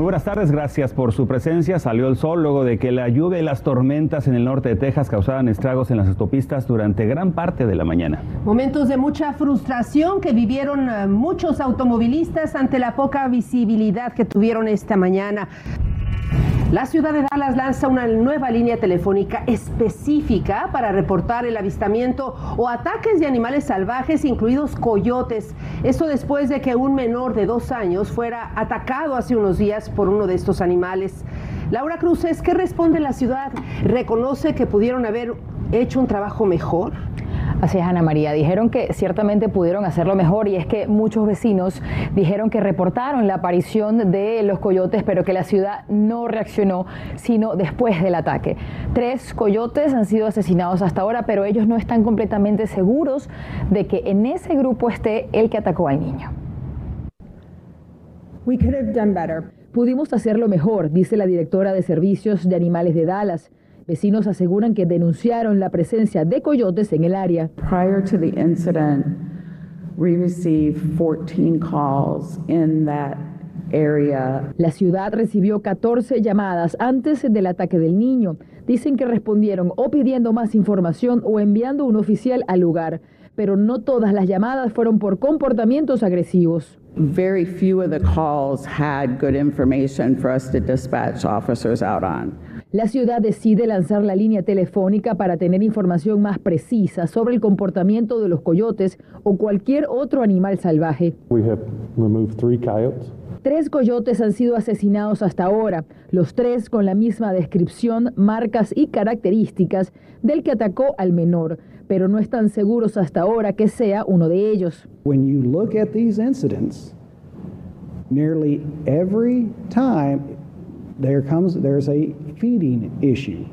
Muy buenas tardes, gracias por su presencia. Salió el sol luego de que la lluvia y las tormentas en el norte de Texas causaran estragos en las autopistas durante gran parte de la mañana. Momentos de mucha frustración que vivieron eh, muchos automovilistas ante la poca visibilidad que tuvieron esta mañana. La ciudad de Dallas lanza una nueva línea telefónica específica para reportar el avistamiento o ataques de animales salvajes, incluidos coyotes. Esto después de que un menor de dos años fuera atacado hace unos días por uno de estos animales. Laura Cruces, ¿qué responde la ciudad? ¿Reconoce que pudieron haber hecho un trabajo mejor? Así es, Ana María. Dijeron que ciertamente pudieron hacerlo mejor y es que muchos vecinos dijeron que reportaron la aparición de los coyotes, pero que la ciudad no reaccionó sino después del ataque. Tres coyotes han sido asesinados hasta ahora, pero ellos no están completamente seguros de que en ese grupo esté el que atacó al niño. Pudimos hacerlo mejor, dice la directora de Servicios de Animales de Dallas. Vecinos aseguran que denunciaron la presencia de coyotes en el área. Prior to the incident, we received 14 calls in that area. La ciudad recibió 14 llamadas antes del ataque del niño. Dicen que respondieron o pidiendo más información o enviando un oficial al lugar, pero no todas las llamadas fueron por comportamientos agresivos. Very few of the calls had good information for us to dispatch officers out on. La ciudad decide lanzar la línea telefónica para tener información más precisa sobre el comportamiento de los coyotes o cualquier otro animal salvaje. Tres coyotes han sido asesinados hasta ahora, los tres con la misma descripción, marcas y características del que atacó al menor, pero no están seguros hasta ahora que sea uno de ellos. When you look at these incidents, nearly every time there comes there's a feeding issue.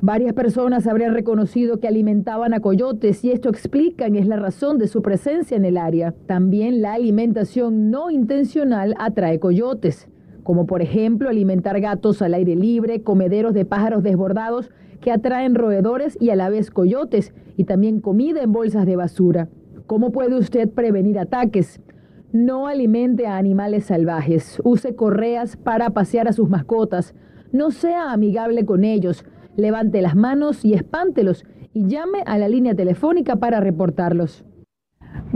Varias personas habrían reconocido que alimentaban a coyotes y esto explican es la razón de su presencia en el área. También la alimentación no intencional atrae coyotes, como por ejemplo alimentar gatos al aire libre, comederos de pájaros desbordados que atraen roedores y a la vez coyotes, y también comida en bolsas de basura. ¿Cómo puede usted prevenir ataques? No alimente a animales salvajes, use correas para pasear a sus mascotas, no sea amigable con ellos, levante las manos y espántelos y llame a la línea telefónica para reportarlos.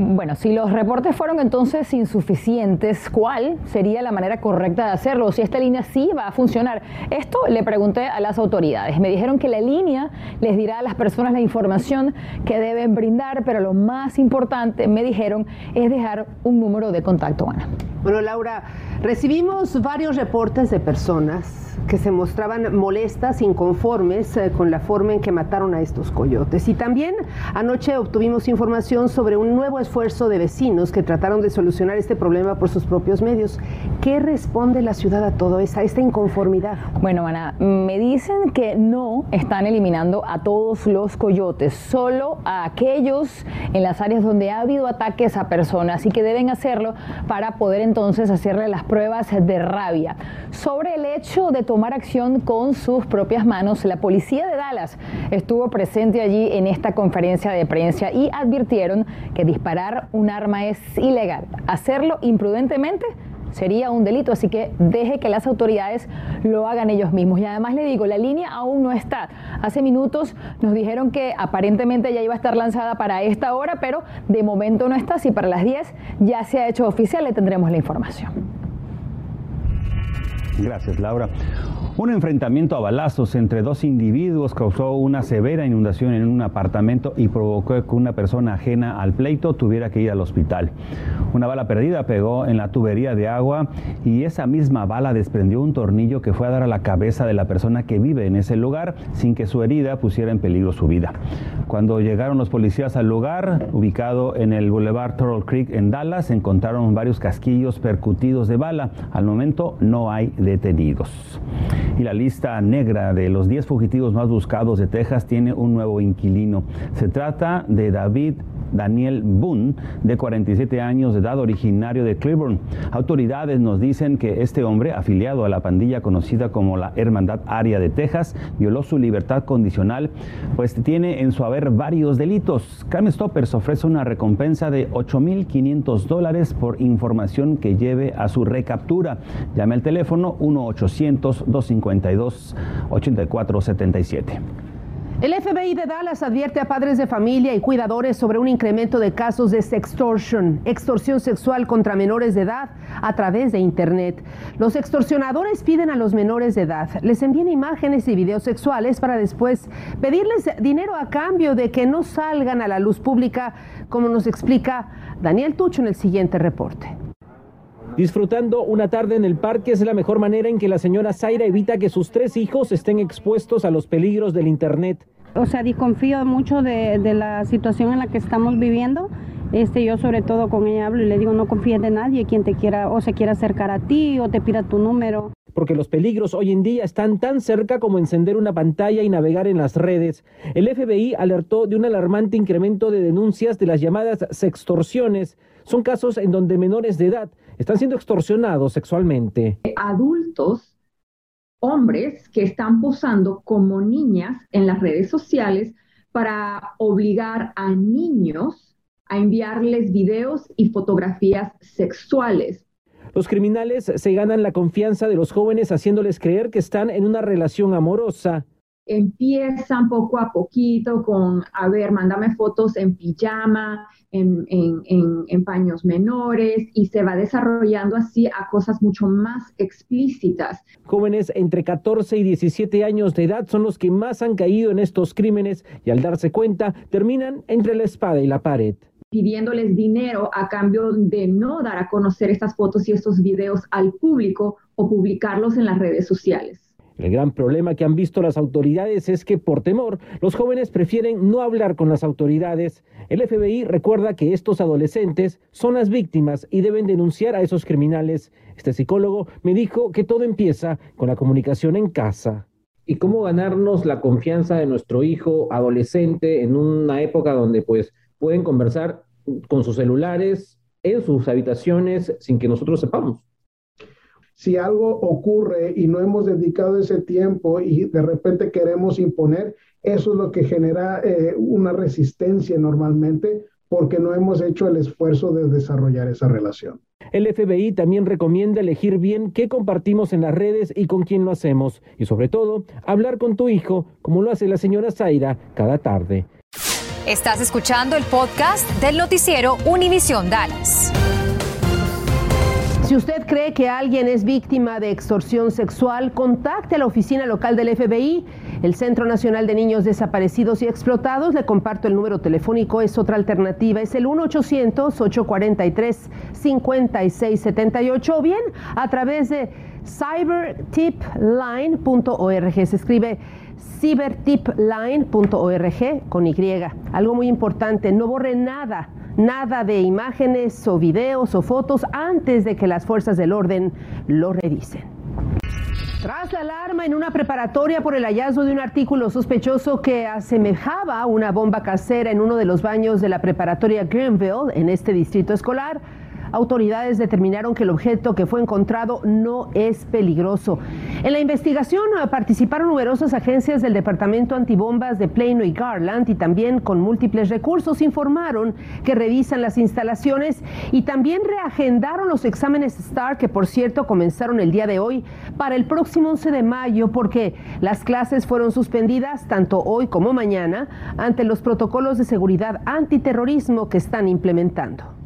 Bueno, si los reportes fueron entonces insuficientes, ¿cuál sería la manera correcta de hacerlo? Si esta línea sí va a funcionar. Esto le pregunté a las autoridades. Me dijeron que la línea les dirá a las personas la información que deben brindar, pero lo más importante, me dijeron, es dejar un número de contacto, Ana. Bueno, Laura, recibimos varios reportes de personas que se mostraban molestas, inconformes eh, con la forma en que mataron a estos coyotes. Y también anoche obtuvimos información sobre un nuevo esfuerzo de vecinos que trataron de solucionar este problema por sus propios medios. ¿Qué responde la ciudad a todo eso, a esta inconformidad? Bueno, Ana, me dicen que no están eliminando a todos los coyotes, solo a aquellos en las áreas donde ha habido ataques a personas y que deben hacerlo para poder entonces hacerle las pruebas de rabia. Sobre el hecho de tomar acción con sus propias manos, la policía de Dallas estuvo presente allí en esta conferencia de prensa y advirtieron que disparar un arma es ilegal. Hacerlo imprudentemente sería un delito, así que deje que las autoridades lo hagan ellos mismos. Y además le digo, la línea aún no está. Hace minutos nos dijeron que aparentemente ya iba a estar lanzada para esta hora, pero de momento no está. Así para las 10 ya se ha hecho oficial, le tendremos la información. Gracias, Laura. Un enfrentamiento a balazos entre dos individuos causó una severa inundación en un apartamento y provocó que una persona ajena al pleito tuviera que ir al hospital. Una bala perdida pegó en la tubería de agua y esa misma bala desprendió un tornillo que fue a dar a la cabeza de la persona que vive en ese lugar sin que su herida pusiera en peligro su vida. Cuando llegaron los policías al lugar, ubicado en el Boulevard Turtle Creek en Dallas, encontraron varios casquillos percutidos de bala. Al momento no hay detenidos y la lista negra de los 10 fugitivos más buscados de Texas tiene un nuevo inquilino. Se trata de David Daniel Boone, de 47 años de edad, originario de Cleburne. Autoridades nos dicen que este hombre, afiliado a la pandilla conocida como la Hermandad Aria de Texas, violó su libertad condicional, pues tiene en su haber varios delitos. Crime Stoppers ofrece una recompensa de 8.500 dólares por información que lleve a su recaptura. Llame al teléfono 1-800-252-8477. El FBI de Dallas advierte a padres de familia y cuidadores sobre un incremento de casos de sextortion, extorsión sexual contra menores de edad a través de Internet. Los extorsionadores piden a los menores de edad, les envían imágenes y videos sexuales para después pedirles dinero a cambio de que no salgan a la luz pública, como nos explica Daniel Tucho en el siguiente reporte. Disfrutando una tarde en el parque es la mejor manera en que la señora Zaira evita que sus tres hijos estén expuestos a los peligros del Internet. O sea, desconfío mucho de, de la situación en la que estamos viviendo. Este, yo sobre todo con ella hablo y le digo, no confíes de nadie quien te quiera o se quiera acercar a ti o te pida tu número. Porque los peligros hoy en día están tan cerca como encender una pantalla y navegar en las redes. El FBI alertó de un alarmante incremento de denuncias de las llamadas sextorsiones. Son casos en donde menores de edad están siendo extorsionados sexualmente. Adultos, hombres que están posando como niñas en las redes sociales para obligar a niños a enviarles videos y fotografías sexuales. Los criminales se ganan la confianza de los jóvenes haciéndoles creer que están en una relación amorosa empiezan poco a poquito con, a ver, mándame fotos en pijama, en, en, paños menores y se va desarrollando así a cosas mucho más explícitas. Jóvenes entre 14 y 17 años de edad son los que más han caído en estos crímenes y al darse cuenta terminan entre la espada y la pared pidiéndoles dinero a cambio de no dar a conocer estas fotos y estos videos al público o publicarlos en las redes sociales. El gran problema que han visto las autoridades es que por temor los jóvenes prefieren no hablar con las autoridades. El FBI recuerda que estos adolescentes son las víctimas y deben denunciar a esos criminales. Este psicólogo me dijo que todo empieza con la comunicación en casa. ¿Y cómo ganarnos la confianza de nuestro hijo adolescente en una época donde pues pueden conversar con sus celulares en sus habitaciones sin que nosotros sepamos? Si algo ocurre y no hemos dedicado ese tiempo y de repente queremos imponer, eso es lo que genera eh, una resistencia normalmente porque no hemos hecho el esfuerzo de desarrollar esa relación. El FBI también recomienda elegir bien qué compartimos en las redes y con quién lo hacemos. Y sobre todo, hablar con tu hijo, como lo hace la señora Zaira cada tarde. Estás escuchando el podcast del noticiero Univisión Dallas. Si usted cree que alguien es víctima de extorsión sexual, contacte a la oficina local del FBI, el Centro Nacional de Niños Desaparecidos y Explotados. Le comparto el número telefónico, es otra alternativa, es el 1-800-843-5678 o bien a través de cybertipline.org. Se escribe cybertipline.org con Y. Algo muy importante, no borre nada nada de imágenes o videos o fotos antes de que las fuerzas del orden lo revisen. Tras la alarma en una preparatoria por el hallazgo de un artículo sospechoso que asemejaba una bomba casera en uno de los baños de la preparatoria Greenville en este distrito escolar, autoridades determinaron que el objeto que fue encontrado no es peligroso. En la investigación eh, participaron numerosas agencias del Departamento Antibombas de Plano y Garland y también con múltiples recursos informaron que revisan las instalaciones y también reagendaron los exámenes STAR que por cierto comenzaron el día de hoy para el próximo 11 de mayo porque las clases fueron suspendidas tanto hoy como mañana ante los protocolos de seguridad antiterrorismo que están implementando.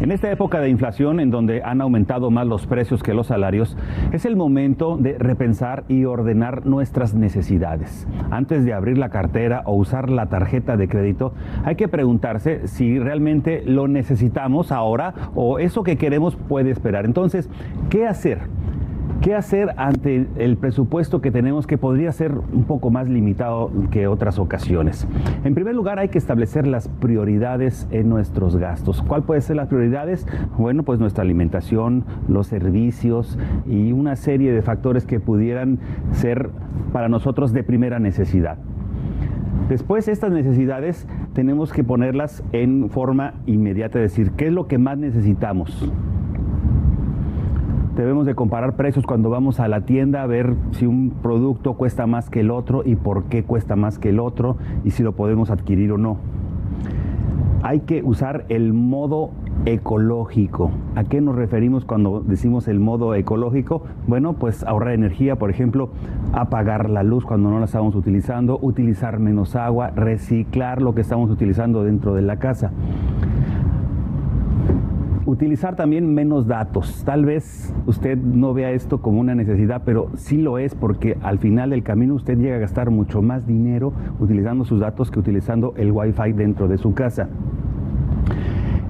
En esta época de inflación en donde han aumentado más los precios que los salarios, es el momento de repensar y ordenar nuestras necesidades. Antes de abrir la cartera o usar la tarjeta de crédito, hay que preguntarse si realmente lo necesitamos ahora o eso que queremos puede esperar. Entonces, ¿qué hacer? ¿Qué hacer ante el presupuesto que tenemos que podría ser un poco más limitado que otras ocasiones? En primer lugar, hay que establecer las prioridades en nuestros gastos. ¿Cuál puede ser las prioridades? Bueno, pues nuestra alimentación, los servicios y una serie de factores que pudieran ser para nosotros de primera necesidad. Después estas necesidades tenemos que ponerlas en forma inmediata, es decir, ¿qué es lo que más necesitamos? Debemos de comparar precios cuando vamos a la tienda a ver si un producto cuesta más que el otro y por qué cuesta más que el otro y si lo podemos adquirir o no. Hay que usar el modo ecológico. ¿A qué nos referimos cuando decimos el modo ecológico? Bueno, pues ahorrar energía, por ejemplo, apagar la luz cuando no la estamos utilizando, utilizar menos agua, reciclar lo que estamos utilizando dentro de la casa. Utilizar también menos datos. Tal vez usted no vea esto como una necesidad, pero sí lo es porque al final del camino usted llega a gastar mucho más dinero utilizando sus datos que utilizando el Wi-Fi dentro de su casa.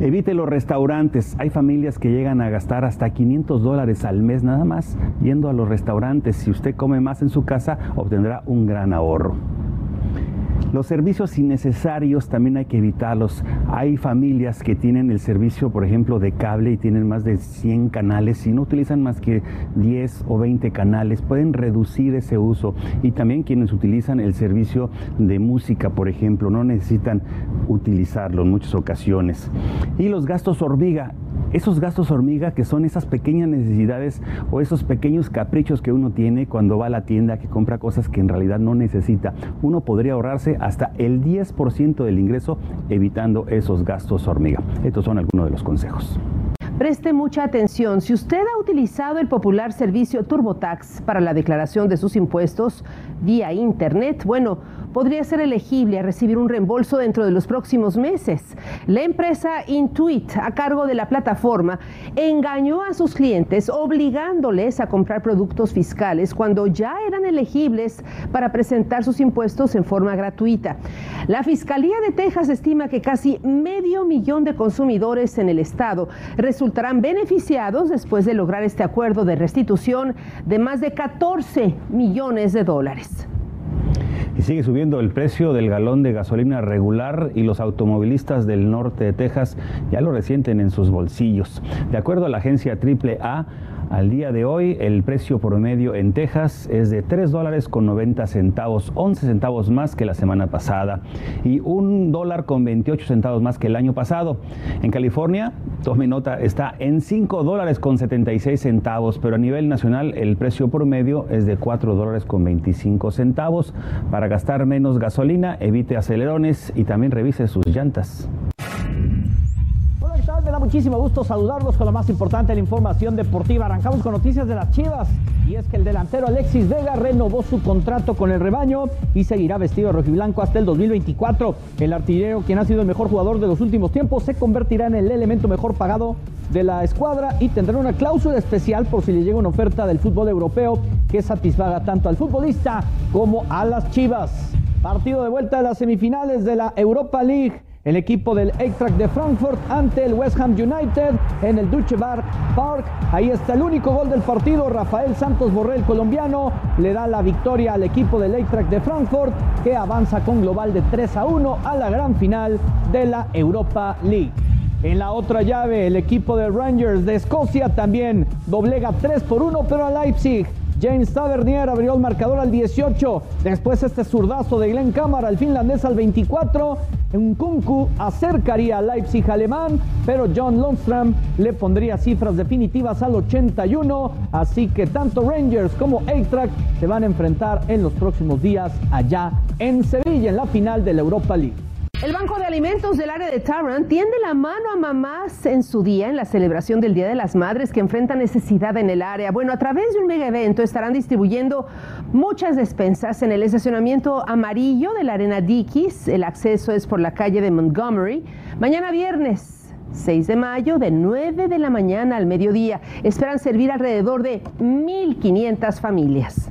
Evite los restaurantes. Hay familias que llegan a gastar hasta 500 dólares al mes nada más yendo a los restaurantes. Si usted come más en su casa, obtendrá un gran ahorro. Los servicios innecesarios también hay que evitarlos. Hay familias que tienen el servicio, por ejemplo, de cable y tienen más de 100 canales y no utilizan más que 10 o 20 canales. Pueden reducir ese uso. Y también quienes utilizan el servicio de música, por ejemplo, no necesitan utilizarlo en muchas ocasiones. Y los gastos hormiga esos gastos hormiga que son esas pequeñas necesidades o esos pequeños caprichos que uno tiene cuando va a la tienda que compra cosas que en realidad no necesita. Uno podría ahorrarse hasta el 10% del ingreso evitando esos gastos hormiga. Estos son algunos de los consejos. Preste mucha atención. Si usted ha utilizado el popular servicio TurboTax para la declaración de sus impuestos vía Internet, bueno, podría ser elegible a recibir un reembolso dentro de los próximos meses. La empresa Intuit, a cargo de la plataforma, engañó a sus clientes obligándoles a comprar productos fiscales cuando ya eran elegibles para presentar sus impuestos en forma gratuita. La Fiscalía de Texas estima que casi medio millón de consumidores en el estado resultarán beneficiados después de lograr este acuerdo de restitución de más de 14 millones de dólares. Y sigue subiendo el precio del galón de gasolina regular y los automovilistas del norte de Texas ya lo resienten en sus bolsillos. De acuerdo a la agencia AAA, al día de hoy, el precio promedio en Texas es de 3 dólares con 90 centavos, 11 centavos más que la semana pasada y un dólar con 28 centavos más que el año pasado. En California, tome nota, está en 5 dólares con 76 centavos, pero a nivel nacional el precio promedio es de 4 dólares con 25 centavos. Para gastar menos gasolina, evite acelerones y también revise sus llantas me da muchísimo gusto saludarlos con lo más importante de la información deportiva. Arrancamos con noticias de las Chivas y es que el delantero Alexis Vega renovó su contrato con el rebaño y seguirá vestido de rojiblanco hasta el 2024. El artillero, quien ha sido el mejor jugador de los últimos tiempos, se convertirá en el elemento mejor pagado de la escuadra y tendrá una cláusula especial por si le llega una oferta del fútbol europeo que satisfaga tanto al futbolista como a las Chivas. Partido de vuelta de las semifinales de la Europa League el equipo del Eintracht de Frankfurt ante el West Ham United en el Duche Bar Park. Ahí está el único gol del partido. Rafael Santos Borrell, colombiano, le da la victoria al equipo del Eintracht de Frankfurt que avanza con global de 3 a 1 a la gran final de la Europa League. En la otra llave, el equipo de Rangers de Escocia también doblega 3 por 1, pero a Leipzig James Tavernier abrió el marcador al 18. Después este zurdazo de Glenn Cámara, el finlandés al 24. Kunku acercaría a Leipzig alemán, pero John Lundstrom le pondría cifras definitivas al 81. Así que tanto Rangers como Eintracht se van a enfrentar en los próximos días allá en Sevilla en la final de la Europa League. El Banco de Alimentos del área de Tarrant tiende la mano a mamás en su día, en la celebración del Día de las Madres que enfrentan necesidad en el área. Bueno, a través de un mega evento estarán distribuyendo muchas despensas en el estacionamiento amarillo de la Arena Dickies. El acceso es por la calle de Montgomery. Mañana viernes. 6 de mayo de 9 de la mañana al mediodía. Esperan servir alrededor de 1.500 familias.